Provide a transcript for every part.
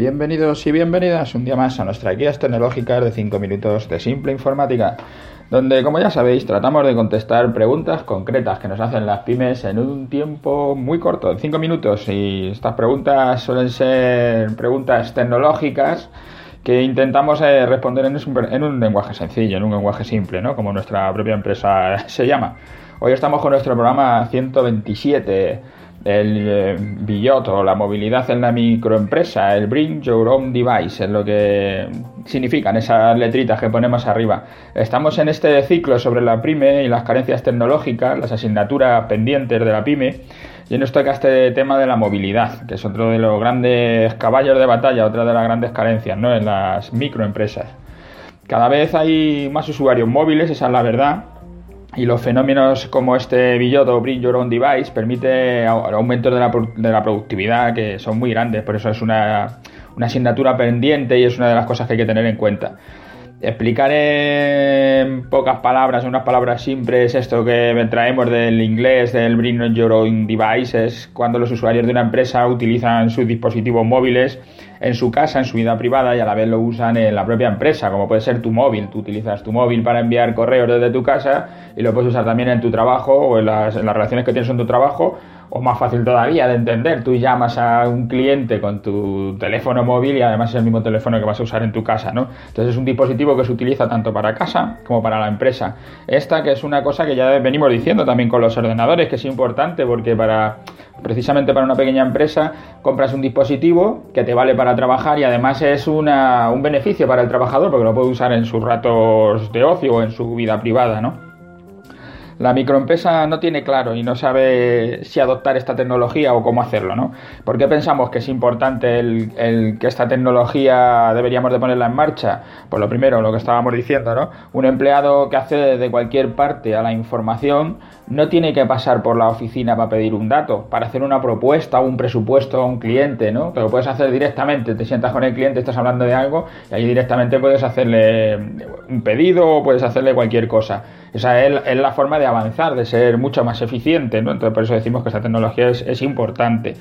Bienvenidos y bienvenidas un día más a nuestra guías tecnológicas de 5 minutos de simple informática, donde como ya sabéis tratamos de contestar preguntas concretas que nos hacen las pymes en un tiempo muy corto, en 5 minutos, y estas preguntas suelen ser preguntas tecnológicas que intentamos eh, responder en un, en un lenguaje sencillo, en un lenguaje simple, ¿no? como nuestra propia empresa se llama. Hoy estamos con nuestro programa 127 el eh, billoto, la movilidad en la microempresa, el Bring Your Own Device, es lo que significan esas letritas que ponemos arriba. Estamos en este ciclo sobre la pyme y las carencias tecnológicas, las asignaturas pendientes de la pyme, y nos toca este tema de la movilidad, que es otro de los grandes caballos de batalla, otra de las grandes carencias ¿no? en las microempresas. Cada vez hay más usuarios móviles, esa es la verdad, y los fenómenos como este billoto Bring Your Own Device permite aumentos de la, de la productividad que son muy grandes, por eso es una, una asignatura pendiente y es una de las cosas que hay que tener en cuenta. Explicar en pocas palabras, unas palabras simples, esto que traemos del inglés, del Bring Your Own Device, es cuando los usuarios de una empresa utilizan sus dispositivos móviles en su casa, en su vida privada y a la vez lo usan en la propia empresa, como puede ser tu móvil. Tú utilizas tu móvil para enviar correos desde tu casa y lo puedes usar también en tu trabajo o en las, en las relaciones que tienes en tu trabajo o más fácil todavía de entender, tú llamas a un cliente con tu teléfono móvil y además es el mismo teléfono que vas a usar en tu casa, ¿no? Entonces es un dispositivo que se utiliza tanto para casa como para la empresa. Esta que es una cosa que ya venimos diciendo también con los ordenadores, que es importante porque para precisamente para una pequeña empresa compras un dispositivo que te vale para trabajar y además es una, un beneficio para el trabajador porque lo puede usar en sus ratos de ocio o en su vida privada, ¿no? La microempresa no tiene claro y no sabe si adoptar esta tecnología o cómo hacerlo, ¿no? ¿Por qué pensamos que es importante el, que esta tecnología deberíamos de ponerla en marcha? Pues lo primero, lo que estábamos diciendo, ¿no? Un empleado que accede de cualquier parte a la información no tiene que pasar por la oficina para pedir un dato, para hacer una propuesta un presupuesto a un cliente, ¿no? Que lo puedes hacer directamente, te sientas con el cliente, estás hablando de algo y ahí directamente puedes hacerle un pedido o puedes hacerle cualquier cosa. Esa es, la forma de avanzar, de ser mucho más eficiente, ¿no? Entonces por eso decimos que esta tecnología es, importante.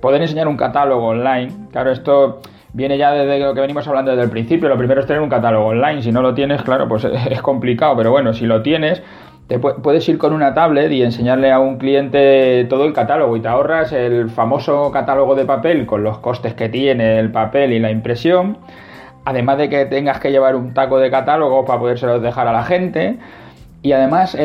Poder enseñar un catálogo online, claro, esto viene ya desde lo que venimos hablando desde el principio. Lo primero es tener un catálogo online. Si no lo tienes, claro, pues es complicado. Pero bueno, si lo tienes, te puedes ir con una tablet y enseñarle a un cliente todo el catálogo y te ahorras el famoso catálogo de papel con los costes que tiene el papel y la impresión. Además de que tengas que llevar un taco de catálogo para podérselos dejar a la gente. Y además,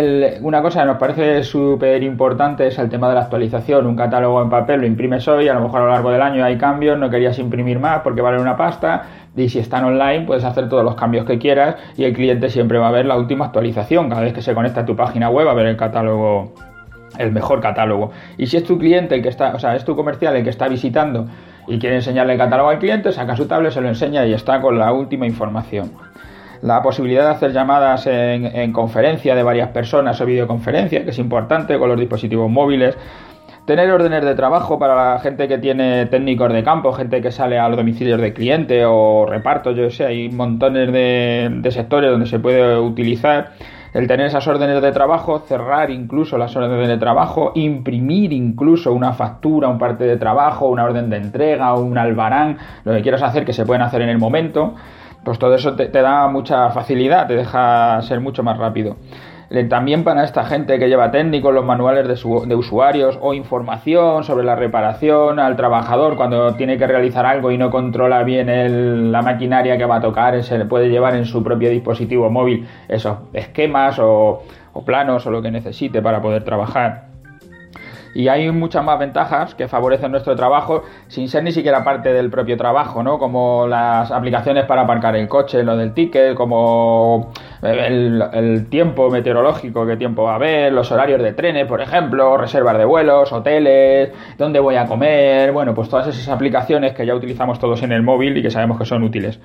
una cosa que nos parece súper importante es el tema de la actualización. Un catálogo en papel lo imprimes hoy, a lo mejor a lo largo del año hay cambios, no querías imprimir más porque vale una pasta. Y si están online, puedes hacer todos los cambios que quieras y el cliente siempre va a ver la última actualización. Cada vez que se conecta a tu página web, a ver el catálogo, el mejor catálogo. Y si es tu cliente el que está, o sea, es tu comercial el que está visitando y quiere enseñarle el catálogo al cliente, saca su tablet, se lo enseña y está con la última información la posibilidad de hacer llamadas en, conferencia de varias personas o videoconferencia, que es importante con los dispositivos móviles. Tener órdenes de trabajo para la gente que tiene técnicos de campo, gente que sale a los domicilios de cliente o reparto, yo sé, hay montones de, de sectores donde se puede utilizar el tener esas órdenes de trabajo, cerrar incluso las órdenes de trabajo, imprimir incluso una factura, un parte de trabajo, una orden de entrega, un albarán, lo que quieras hacer que se pueden hacer en el momento pues todo eso te, da mucha facilidad, te deja ser mucho más rápido. También para esta gente que lleva técnicos, los manuales de, usuarios o información sobre la reparación al trabajador cuando tiene que realizar algo y no controla bien la maquinaria que va a tocar, se le puede llevar en su propio dispositivo móvil esos esquemas o planos o lo que necesite para poder trabajar y hay muchas más ventajas que favorecen nuestro trabajo sin ser ni siquiera parte del propio trabajo, ¿no? Como las aplicaciones para aparcar el coche, lo del ticket, como el, tiempo meteorológico, qué tiempo va a haber, los horarios de trenes, por ejemplo, reservas de vuelos, hoteles, dónde voy a comer, bueno, pues todas esas aplicaciones que ya utilizamos todos en el móvil y que sabemos que son útiles.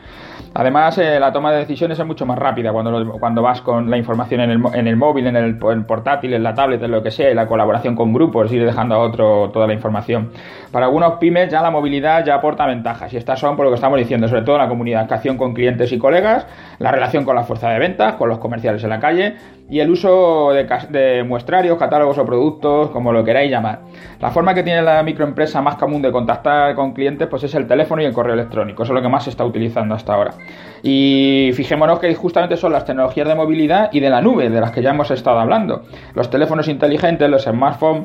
Además, eh, la toma de decisiones es mucho más rápida cuando, cuando vas con la información en el, en el móvil, en el, portátil, en la tablet, en lo que sea, y la colaboración con grupos, ir dejando a otro toda la información. Para algunos pymes ya la movilidad ya aporta ventajas y estas son por lo que estamos diciendo, sobre todo la comunicación con clientes y colegas, la relación con la fuerza de venta, con los comerciales en la calle y el uso de, muestrarios, catálogos o productos, como lo queráis llamar. La forma que tiene la microempresa más común de contactar con clientes pues es el teléfono y el correo electrónico, eso es lo que más se está utilizando hasta ahora. Y fijémonos que justamente son las tecnologías de movilidad y de la nube de las que ya hemos estado hablando. Los teléfonos inteligentes, los smartphones,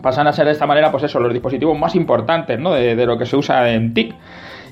pasan a ser de esta manera, pues eso, los dispositivos más importantes ¿no? de, de lo que se usa en TIC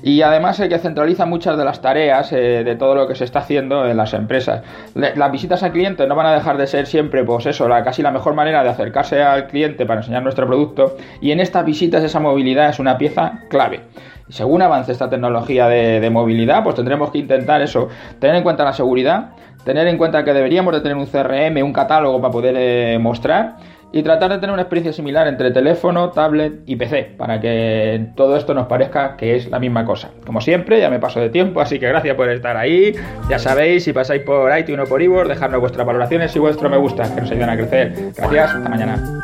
y además el que centraliza muchas de las tareas eh, de todo lo que se está haciendo en las empresas. las visitas al cliente no van a dejar de ser siempre, pues eso, la, casi la mejor manera de acercarse al cliente para enseñar nuestro producto y en estas visitas esa movilidad es una pieza clave. Según avance esta tecnología de, movilidad, pues tendremos que intentar eso, tener en cuenta la seguridad, tener en cuenta que deberíamos de tener un CRM, un catálogo para poder eh, mostrar y tratar de tener una experiencia similar entre teléfono, tablet y PC, para que todo esto nos parezca que es la misma cosa. Como siempre, ya me paso de tiempo, así que gracias por estar ahí. Ya sabéis, si pasáis por iTunes o por iVoox, dejadnos vuestras valoraciones y vuestro me gusta, que nos ayudan a crecer. Gracias, hasta mañana.